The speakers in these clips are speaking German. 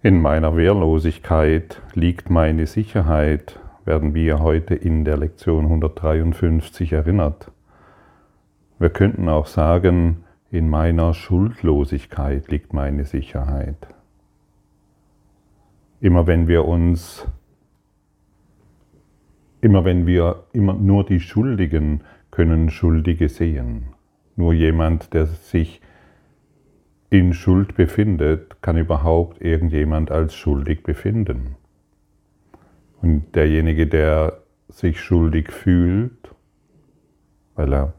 In meiner Wehrlosigkeit liegt meine Sicherheit, werden wir heute in der Lektion 153 erinnert. Wir könnten auch sagen, in meiner Schuldlosigkeit liegt meine Sicherheit. Immer wenn wir uns, immer wenn wir immer nur die Schuldigen können Schuldige sehen. Nur jemand, der sich in Schuld befindet, kann überhaupt irgendjemand als schuldig befinden. Und derjenige, der sich schuldig fühlt, weil er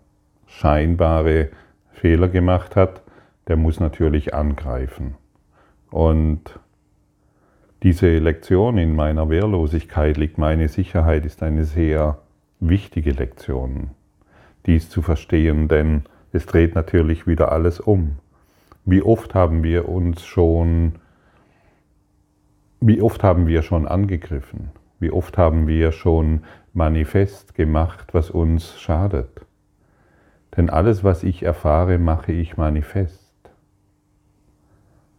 scheinbare Fehler gemacht hat, der muss natürlich angreifen. Und diese Lektion in meiner Wehrlosigkeit liegt meine Sicherheit ist eine sehr wichtige Lektion, dies zu verstehen, denn es dreht natürlich wieder alles um. Wie oft haben wir uns schon, wie oft haben wir schon angegriffen? Wie oft haben wir schon manifest gemacht, was uns schadet? Denn alles, was ich erfahre, mache ich manifest.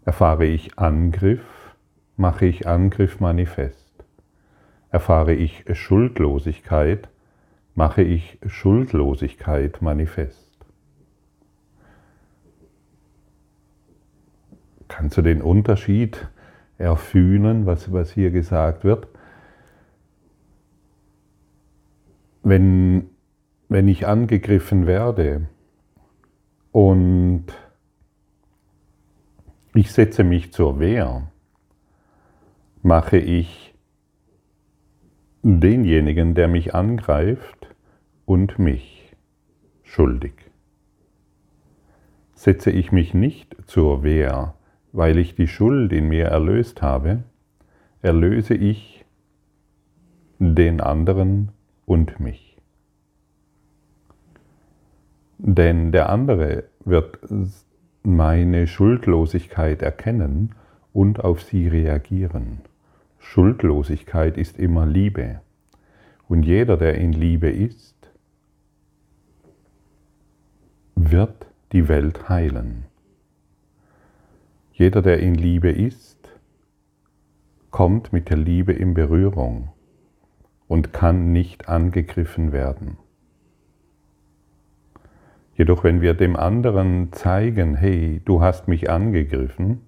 Erfahre ich Angriff, mache ich Angriff manifest. Erfahre ich Schuldlosigkeit, mache ich Schuldlosigkeit manifest. Kannst du den Unterschied erfühlen, was, was hier gesagt wird? Wenn, wenn ich angegriffen werde und ich setze mich zur Wehr, mache ich denjenigen, der mich angreift und mich schuldig. Setze ich mich nicht zur Wehr, weil ich die Schuld in mir erlöst habe, erlöse ich den anderen und mich. Denn der andere wird meine Schuldlosigkeit erkennen und auf sie reagieren. Schuldlosigkeit ist immer Liebe. Und jeder, der in Liebe ist, wird die Welt heilen. Jeder, der in Liebe ist, kommt mit der Liebe in Berührung und kann nicht angegriffen werden. Jedoch wenn wir dem anderen zeigen, hey, du hast mich angegriffen,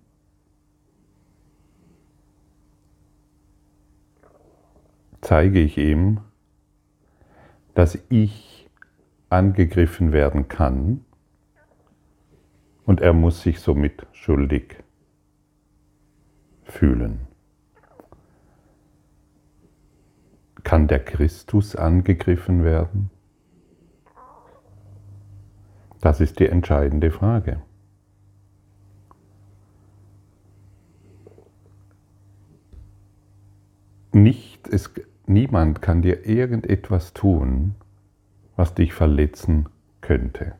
zeige ich ihm, dass ich angegriffen werden kann und er muss sich somit schuldig fühlen. Kann der Christus angegriffen werden? Das ist die entscheidende Frage. Nicht, es, niemand kann dir irgendetwas tun, was dich verletzen könnte.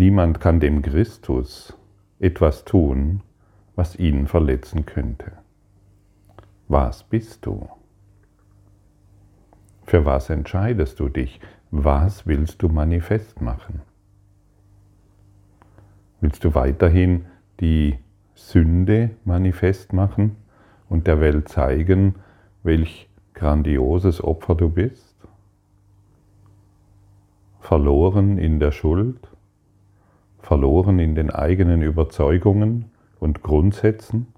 Niemand kann dem Christus etwas tun, was ihn verletzen könnte. Was bist du? Für was entscheidest du dich? Was willst du manifest machen? Willst du weiterhin die Sünde manifest machen und der Welt zeigen, welch grandioses Opfer du bist? Verloren in der Schuld? Verloren in den eigenen Überzeugungen und Grundsätzen?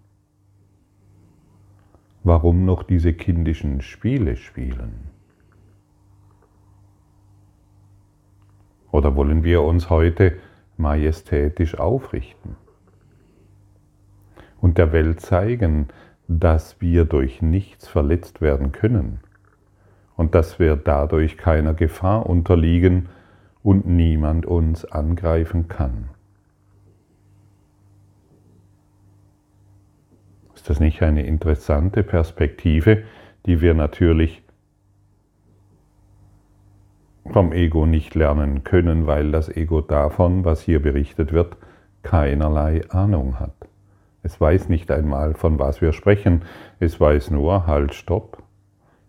Warum noch diese kindischen Spiele spielen? Oder wollen wir uns heute majestätisch aufrichten und der Welt zeigen, dass wir durch nichts verletzt werden können und dass wir dadurch keiner Gefahr unterliegen, und niemand uns angreifen kann. Ist das nicht eine interessante Perspektive, die wir natürlich vom Ego nicht lernen können, weil das Ego davon, was hier berichtet wird, keinerlei Ahnung hat. Es weiß nicht einmal, von was wir sprechen. Es weiß nur, halt, stopp.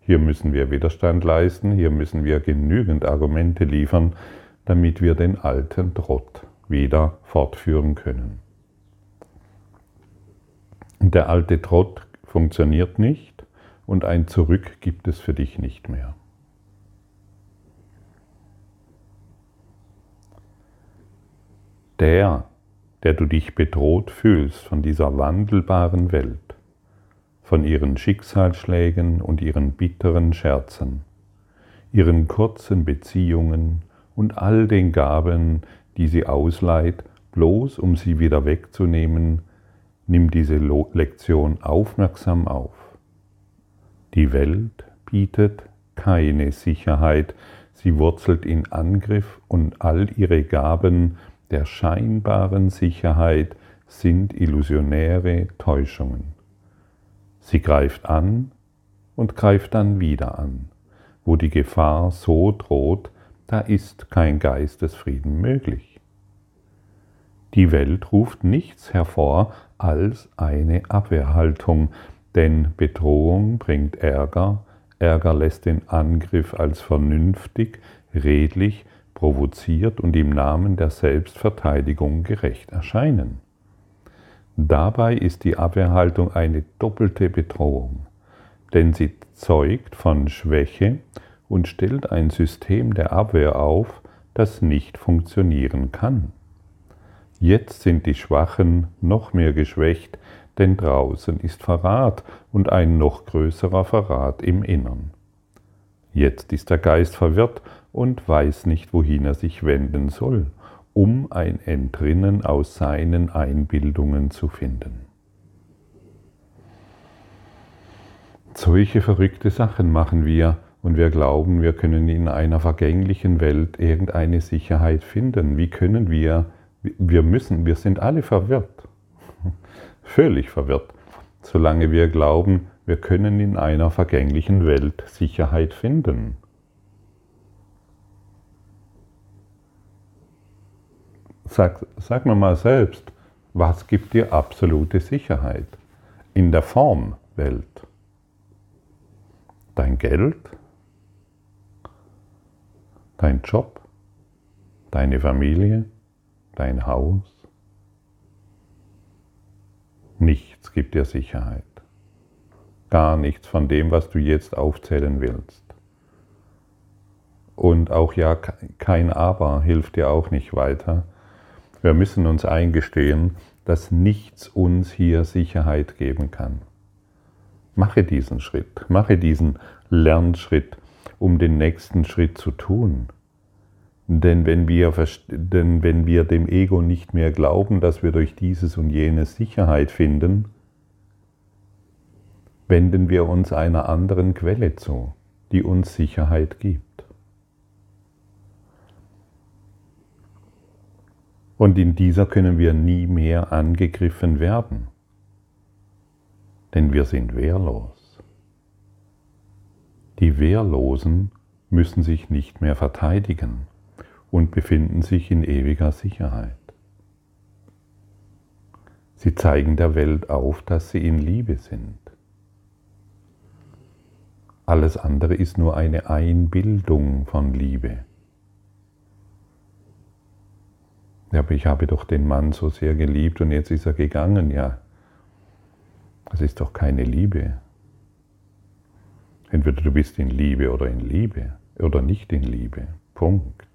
Hier müssen wir Widerstand leisten, hier müssen wir genügend Argumente liefern, damit wir den alten Trott wieder fortführen können. Der alte Trott funktioniert nicht und ein Zurück gibt es für dich nicht mehr. Der, der du dich bedroht fühlst von dieser wandelbaren Welt, von ihren Schicksalsschlägen und ihren bitteren Scherzen, ihren kurzen Beziehungen und all den Gaben, die sie ausleiht, bloß um sie wieder wegzunehmen, nimm diese Lektion aufmerksam auf. Die Welt bietet keine Sicherheit, sie wurzelt in Angriff und all ihre Gaben der scheinbaren Sicherheit sind illusionäre Täuschungen. Sie greift an und greift dann wieder an. Wo die Gefahr so droht, da ist kein Geistesfrieden möglich. Die Welt ruft nichts hervor als eine Abwehrhaltung, denn Bedrohung bringt Ärger, Ärger lässt den Angriff als vernünftig, redlich, provoziert und im Namen der Selbstverteidigung gerecht erscheinen. Dabei ist die Abwehrhaltung eine doppelte Bedrohung, denn sie zeugt von Schwäche und stellt ein System der Abwehr auf, das nicht funktionieren kann. Jetzt sind die Schwachen noch mehr geschwächt, denn draußen ist Verrat und ein noch größerer Verrat im Innern. Jetzt ist der Geist verwirrt und weiß nicht, wohin er sich wenden soll um ein Entrinnen aus seinen Einbildungen zu finden. Solche verrückte Sachen machen wir und wir glauben, wir können in einer vergänglichen Welt irgendeine Sicherheit finden. Wie können wir, wir müssen, wir sind alle verwirrt, völlig verwirrt, solange wir glauben, wir können in einer vergänglichen Welt Sicherheit finden. Sag, sag mir mal selbst, was gibt dir absolute Sicherheit in der Formwelt? Dein Geld? Dein Job? Deine Familie? Dein Haus? Nichts gibt dir Sicherheit. Gar nichts von dem, was du jetzt aufzählen willst. Und auch ja, kein Aber hilft dir auch nicht weiter, wir müssen uns eingestehen, dass nichts uns hier Sicherheit geben kann. Mache diesen Schritt, mache diesen Lernschritt, um den nächsten Schritt zu tun. Denn wenn wir, denn wenn wir dem Ego nicht mehr glauben, dass wir durch dieses und jenes Sicherheit finden, wenden wir uns einer anderen Quelle zu, die uns Sicherheit gibt. Und in dieser können wir nie mehr angegriffen werden, denn wir sind wehrlos. Die Wehrlosen müssen sich nicht mehr verteidigen und befinden sich in ewiger Sicherheit. Sie zeigen der Welt auf, dass sie in Liebe sind. Alles andere ist nur eine Einbildung von Liebe. Ja, aber ich habe doch den Mann so sehr geliebt und jetzt ist er gegangen. Ja, das ist doch keine Liebe. Entweder du bist in Liebe oder in Liebe oder nicht in Liebe. Punkt.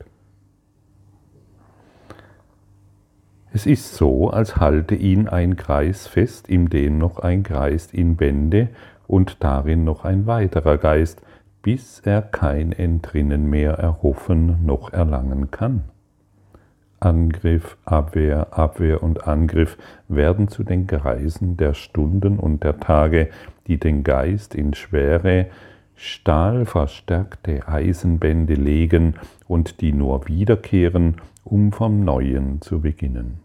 Es ist so, als halte ihn ein Kreis fest, in dem noch ein Geist ihn bände und darin noch ein weiterer Geist, bis er kein Entrinnen mehr erhoffen noch erlangen kann. Angriff, Abwehr, Abwehr und Angriff werden zu den Kreisen der Stunden und der Tage, die den Geist in schwere, stahlverstärkte Eisenbände legen und die nur wiederkehren, um vom Neuen zu beginnen.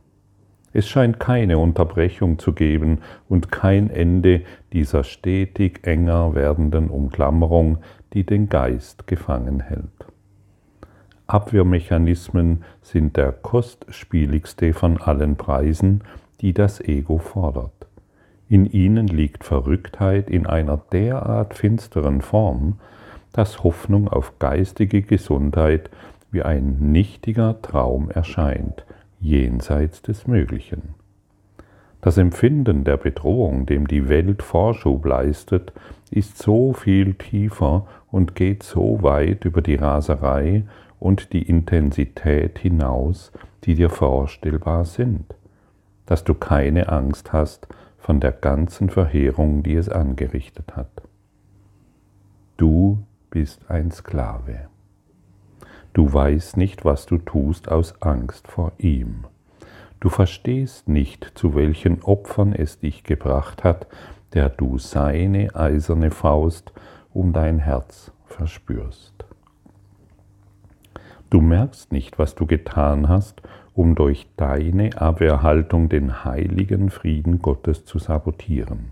Es scheint keine Unterbrechung zu geben und kein Ende dieser stetig enger werdenden Umklammerung, die den Geist gefangen hält. Abwehrmechanismen sind der kostspieligste von allen Preisen, die das Ego fordert. In ihnen liegt Verrücktheit in einer derart finsteren Form, dass Hoffnung auf geistige Gesundheit wie ein nichtiger Traum erscheint, jenseits des Möglichen. Das Empfinden der Bedrohung, dem die Welt Vorschub leistet, ist so viel tiefer und geht so weit über die Raserei und die Intensität hinaus, die dir vorstellbar sind, dass du keine Angst hast von der ganzen Verheerung, die es angerichtet hat. Du bist ein Sklave. Du weißt nicht, was du tust aus Angst vor ihm. Du verstehst nicht, zu welchen Opfern es dich gebracht hat, der du seine eiserne Faust um dein Herz verspürst. Du merkst nicht, was du getan hast, um durch deine Abwehrhaltung den heiligen Frieden Gottes zu sabotieren.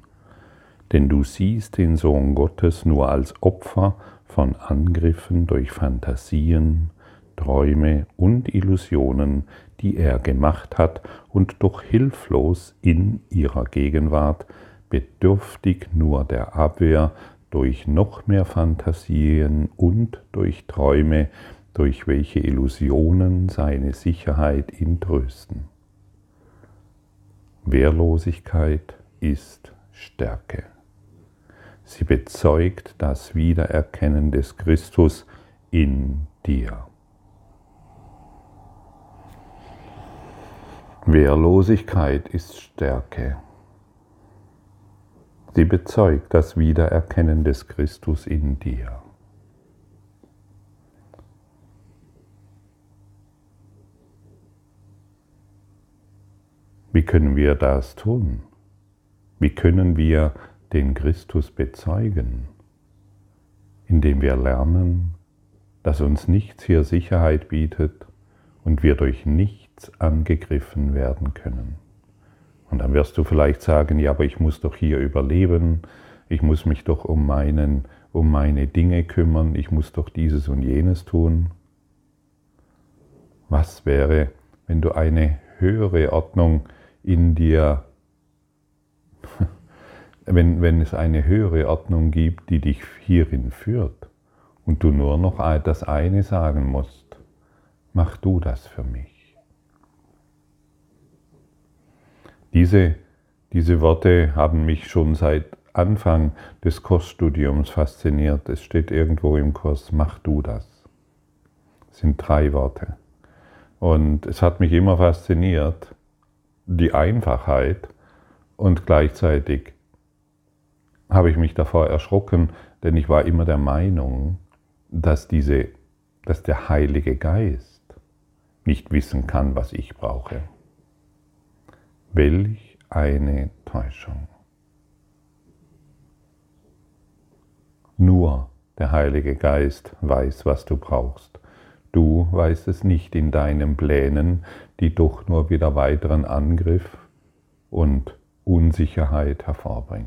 Denn du siehst den Sohn Gottes nur als Opfer von Angriffen durch Fantasien, Träume und Illusionen, die er gemacht hat und doch hilflos in ihrer Gegenwart, bedürftig nur der Abwehr durch noch mehr Fantasien und durch Träume, durch welche Illusionen seine Sicherheit ihn trösten. Wehrlosigkeit ist Stärke. Sie bezeugt das Wiedererkennen des Christus in dir. Wehrlosigkeit ist Stärke. Sie bezeugt das Wiedererkennen des Christus in dir. Wie können wir das tun? Wie können wir den Christus bezeugen? Indem wir lernen, dass uns nichts hier Sicherheit bietet und wir durch nichts angegriffen werden können. Und dann wirst du vielleicht sagen, ja, aber ich muss doch hier überleben, ich muss mich doch um, meinen, um meine Dinge kümmern, ich muss doch dieses und jenes tun. Was wäre, wenn du eine höhere Ordnung in dir, wenn, wenn es eine höhere Ordnung gibt, die dich hierin führt und du nur noch das eine sagen musst, mach du das für mich. Diese, diese Worte haben mich schon seit Anfang des Kursstudiums fasziniert. Es steht irgendwo im Kurs, mach du das. Das sind drei Worte. Und es hat mich immer fasziniert, die Einfachheit und gleichzeitig habe ich mich davor erschrocken, denn ich war immer der Meinung, dass, diese, dass der Heilige Geist nicht wissen kann, was ich brauche. Welch eine Täuschung. Nur der Heilige Geist weiß, was du brauchst. Du weißt es nicht in deinen Plänen, die doch nur wieder weiteren Angriff und Unsicherheit hervorbringt.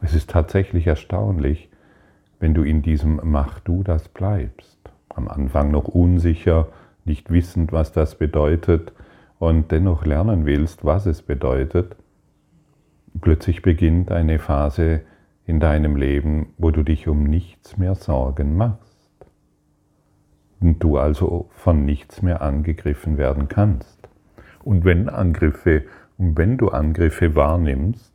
Es ist tatsächlich erstaunlich, wenn du in diesem Mach du das bleibst. Am Anfang noch unsicher, nicht wissend, was das bedeutet und dennoch lernen willst, was es bedeutet, plötzlich beginnt eine Phase in deinem Leben, wo du dich um nichts mehr Sorgen machst. Und du also von nichts mehr angegriffen werden kannst. Und wenn Angriffe, und wenn du Angriffe wahrnimmst,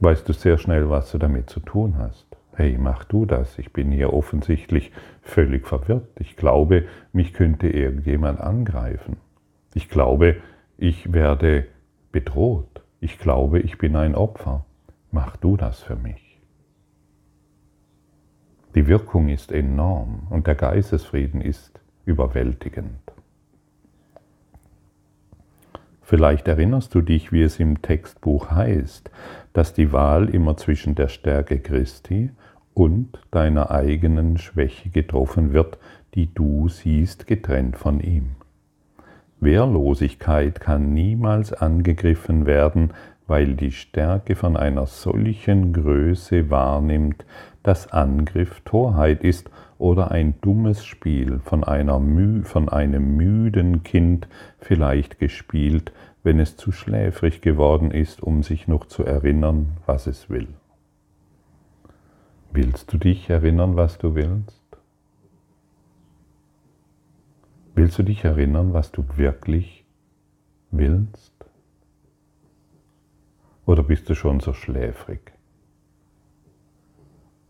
weißt du sehr schnell, was du damit zu tun hast hey, mach du das, ich bin hier offensichtlich völlig verwirrt. Ich glaube, mich könnte irgendjemand angreifen. Ich glaube, ich werde bedroht. Ich glaube, ich bin ein Opfer. Mach du das für mich. Die Wirkung ist enorm und der Geistesfrieden ist überwältigend. Vielleicht erinnerst du dich, wie es im Textbuch heißt, dass die Wahl immer zwischen der Stärke Christi und deiner eigenen Schwäche getroffen wird, die du siehst getrennt von ihm. Wehrlosigkeit kann niemals angegriffen werden, weil die Stärke von einer solchen Größe wahrnimmt, dass Angriff Torheit ist oder ein dummes Spiel von, einer von einem müden Kind vielleicht gespielt, wenn es zu schläfrig geworden ist, um sich noch zu erinnern, was es will. Willst du dich erinnern, was du willst? Willst du dich erinnern, was du wirklich willst? Oder bist du schon so schläfrig?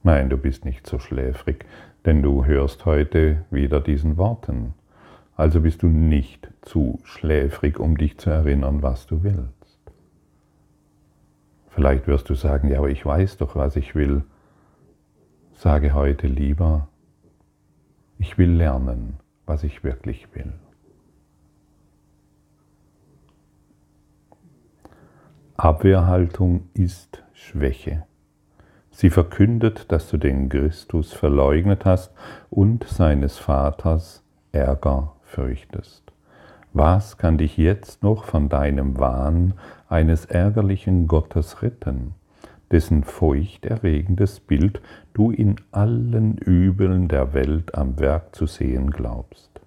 Nein, du bist nicht so schläfrig, denn du hörst heute wieder diesen Worten. Also bist du nicht zu schläfrig, um dich zu erinnern, was du willst. Vielleicht wirst du sagen, ja, aber ich weiß doch, was ich will. Sage heute lieber, ich will lernen, was ich wirklich will. Abwehrhaltung ist Schwäche. Sie verkündet, dass du den Christus verleugnet hast und seines Vaters Ärger fürchtest. Was kann dich jetzt noch von deinem Wahn eines ärgerlichen Gottes retten, dessen furchterregendes Bild du in allen Übeln der Welt am Werk zu sehen glaubst?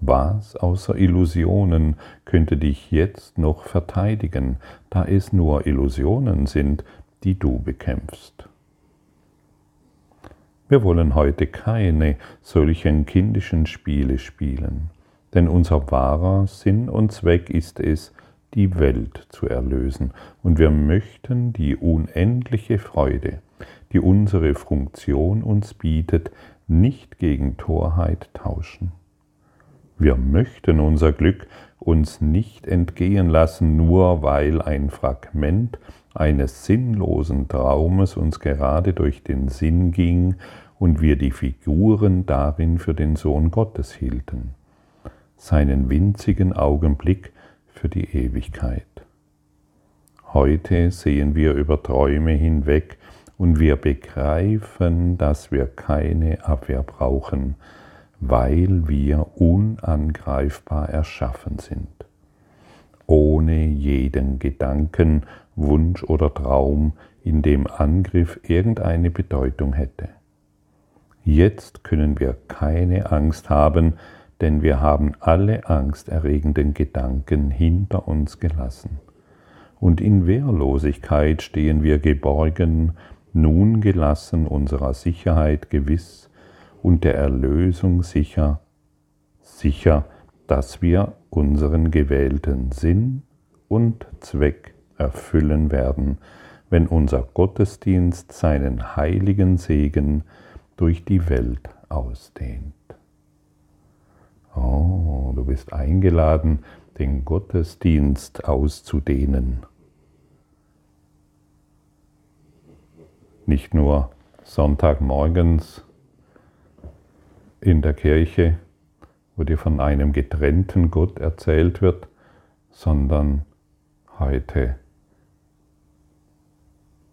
Was außer Illusionen könnte dich jetzt noch verteidigen, da es nur Illusionen sind, die du bekämpfst? Wir wollen heute keine solchen kindischen Spiele spielen, denn unser wahrer Sinn und Zweck ist es, die Welt zu erlösen, und wir möchten die unendliche Freude, die unsere Funktion uns bietet, nicht gegen Torheit tauschen. Wir möchten unser Glück uns nicht entgehen lassen, nur weil ein Fragment eines sinnlosen Traumes uns gerade durch den Sinn ging und wir die Figuren darin für den Sohn Gottes hielten, seinen winzigen Augenblick für die Ewigkeit. Heute sehen wir über Träume hinweg und wir begreifen, dass wir keine Abwehr brauchen, weil wir unangreifbar erschaffen sind, ohne jeden Gedanken, Wunsch oder Traum, in dem Angriff irgendeine Bedeutung hätte. Jetzt können wir keine Angst haben, denn wir haben alle angsterregenden Gedanken hinter uns gelassen. Und in Wehrlosigkeit stehen wir geborgen, nun gelassen unserer Sicherheit gewiss und der Erlösung sicher, sicher, dass wir unseren gewählten Sinn und Zweck erfüllen werden, wenn unser Gottesdienst seinen heiligen Segen durch die Welt ausdehnt. Oh, du bist eingeladen, den Gottesdienst auszudehnen. Nicht nur Sonntagmorgens in der Kirche, wo dir von einem getrennten Gott erzählt wird, sondern heute,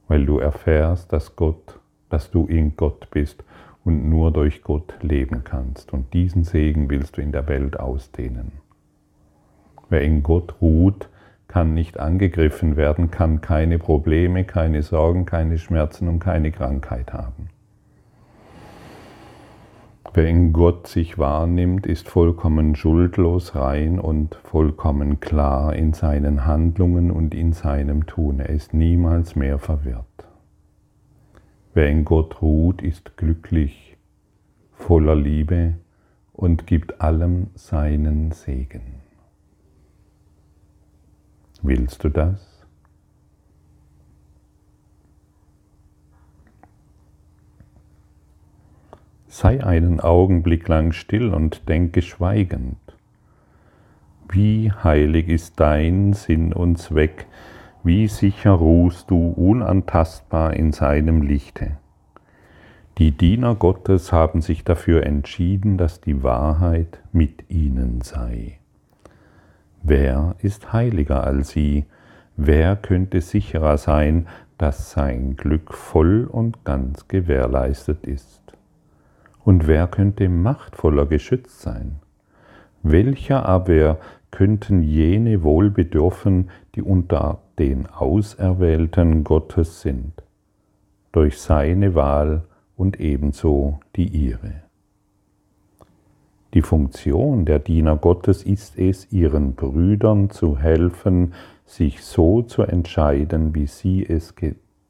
weil du erfährst, dass Gott, dass du in Gott bist und nur durch Gott leben kannst. Und diesen Segen willst du in der Welt ausdehnen. Wer in Gott ruht, kann nicht angegriffen werden, kann keine Probleme, keine Sorgen, keine Schmerzen und keine Krankheit haben. Wer in Gott sich wahrnimmt, ist vollkommen schuldlos, rein und vollkommen klar in seinen Handlungen und in seinem Tun. Er ist niemals mehr verwirrt. Wer in Gott ruht, ist glücklich, voller Liebe und gibt allem seinen Segen. Willst du das? Sei einen Augenblick lang still und denke schweigend. Wie heilig ist dein Sinn und Zweck, wie sicher ruhst du unantastbar in seinem Lichte. Die Diener Gottes haben sich dafür entschieden, dass die Wahrheit mit ihnen sei. Wer ist heiliger als sie? Wer könnte sicherer sein, dass sein Glück voll und ganz gewährleistet ist? Und wer könnte machtvoller geschützt sein? Welcher Abwehr könnten jene wohl bedürfen, die unter den Auserwählten Gottes sind, durch seine Wahl und ebenso die ihre? Die Funktion der Diener Gottes ist es, ihren Brüdern zu helfen, sich so zu entscheiden, wie sie es,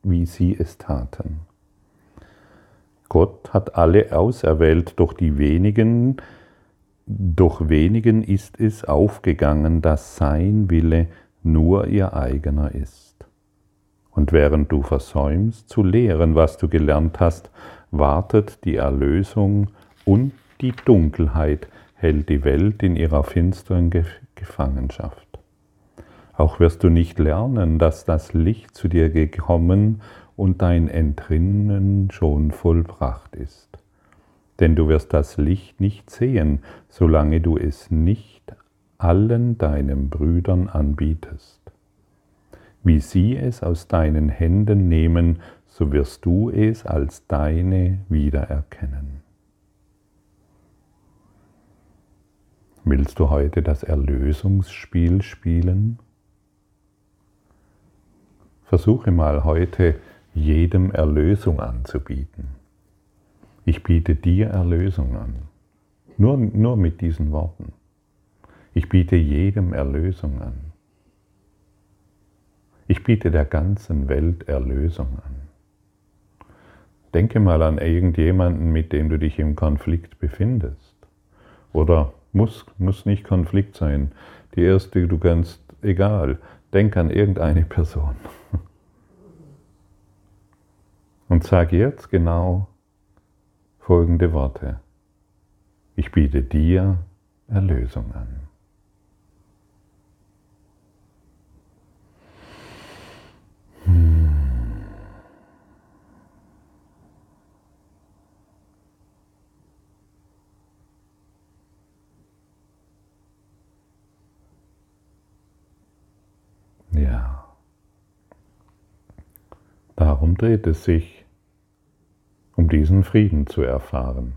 wie sie es taten. Gott hat alle auserwählt, doch die wenigen, doch wenigen ist es aufgegangen, dass sein Wille nur ihr eigener ist. Und während du versäumst zu lehren, was du gelernt hast, wartet die Erlösung und die Dunkelheit hält die Welt in ihrer finsteren Gefangenschaft. Auch wirst du nicht lernen, dass das Licht zu dir gekommen und dein Entrinnen schon vollbracht ist. Denn du wirst das Licht nicht sehen, solange du es nicht allen deinen Brüdern anbietest. Wie sie es aus deinen Händen nehmen, so wirst du es als deine wiedererkennen. Willst du heute das Erlösungsspiel spielen? Versuche mal heute jedem Erlösung anzubieten. Ich biete dir Erlösung an. Nur, nur mit diesen Worten. Ich biete jedem Erlösung an. Ich biete der ganzen Welt Erlösung an. Denke mal an irgendjemanden, mit dem du dich im Konflikt befindest. Oder muss, muss nicht Konflikt sein. Die erste, du kannst, egal, denk an irgendeine Person. Und sag jetzt genau folgende Worte. Ich biete dir Erlösung an. Ja. Darum dreht es sich, um diesen Frieden zu erfahren.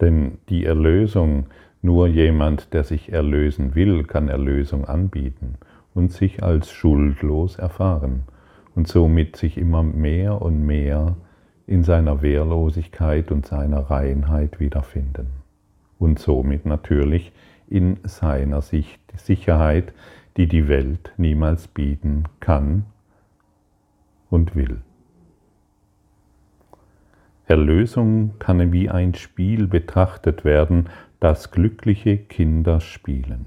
Denn die Erlösung, nur jemand, der sich erlösen will, kann Erlösung anbieten und sich als schuldlos erfahren und somit sich immer mehr und mehr in seiner Wehrlosigkeit und seiner Reinheit wiederfinden und somit natürlich in seiner Sicherheit, die die Welt niemals bieten kann und will. Erlösung kann wie ein Spiel betrachtet werden, das glückliche Kinder spielen.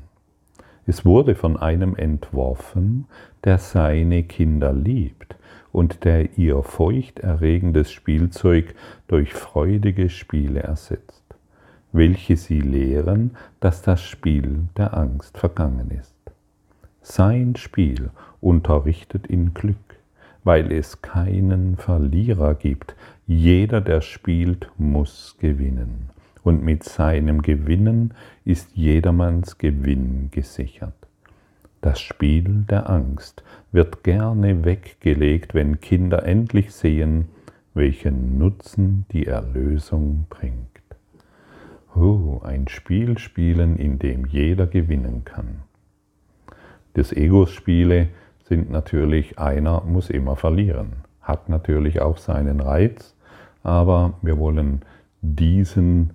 Es wurde von einem entworfen, der seine Kinder liebt und der ihr feuchterregendes Spielzeug durch freudige Spiele ersetzt, welche sie lehren, dass das Spiel der Angst vergangen ist. Sein Spiel unterrichtet in Glück, weil es keinen Verlierer gibt. Jeder, der spielt, muss gewinnen und mit seinem Gewinnen ist jedermanns Gewinn gesichert. Das Spiel der Angst wird gerne weggelegt, wenn Kinder endlich sehen, welchen Nutzen die Erlösung bringt. Oh, ein Spiel spielen, in dem jeder gewinnen kann. Das Egos-Spiele sind natürlich, einer muss immer verlieren, hat natürlich auch seinen Reiz, aber wir wollen diesen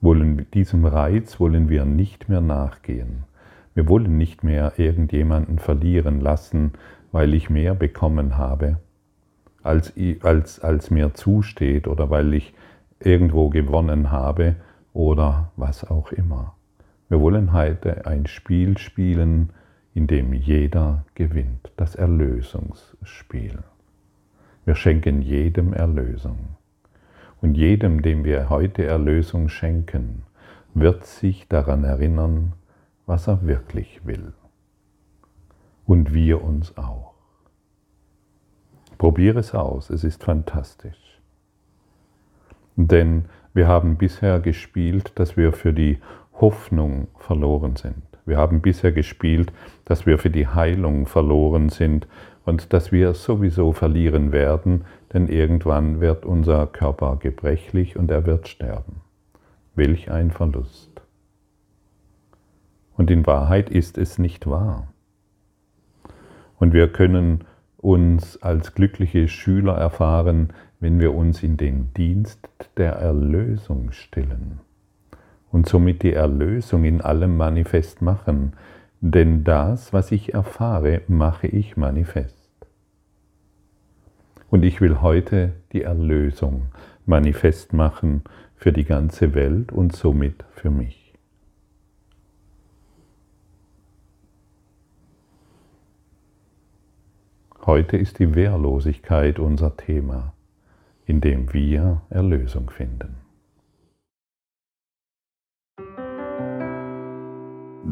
wollen, diesem Reiz wollen wir nicht mehr nachgehen. Wir wollen nicht mehr irgendjemanden verlieren lassen, weil ich mehr bekommen habe, als, als, als mir zusteht oder weil ich irgendwo gewonnen habe oder was auch immer. Wir wollen heute ein Spiel spielen, in dem jeder gewinnt, das Erlösungsspiel. Wir schenken jedem Erlösung. Und jedem, dem wir heute Erlösung schenken, wird sich daran erinnern, was er wirklich will. Und wir uns auch. Probiere es aus, es ist fantastisch. Denn wir haben bisher gespielt, dass wir für die Hoffnung verloren sind. Wir haben bisher gespielt, dass wir für die Heilung verloren sind und dass wir sowieso verlieren werden, denn irgendwann wird unser Körper gebrechlich und er wird sterben. Welch ein Verlust. Und in Wahrheit ist es nicht wahr. Und wir können uns als glückliche Schüler erfahren, wenn wir uns in den Dienst der Erlösung stellen und somit die Erlösung in allem manifest machen, denn das, was ich erfahre, mache ich manifest. Und ich will heute die Erlösung manifest machen, für die ganze Welt und somit für mich. Heute ist die Wehrlosigkeit unser Thema, in dem wir Erlösung finden.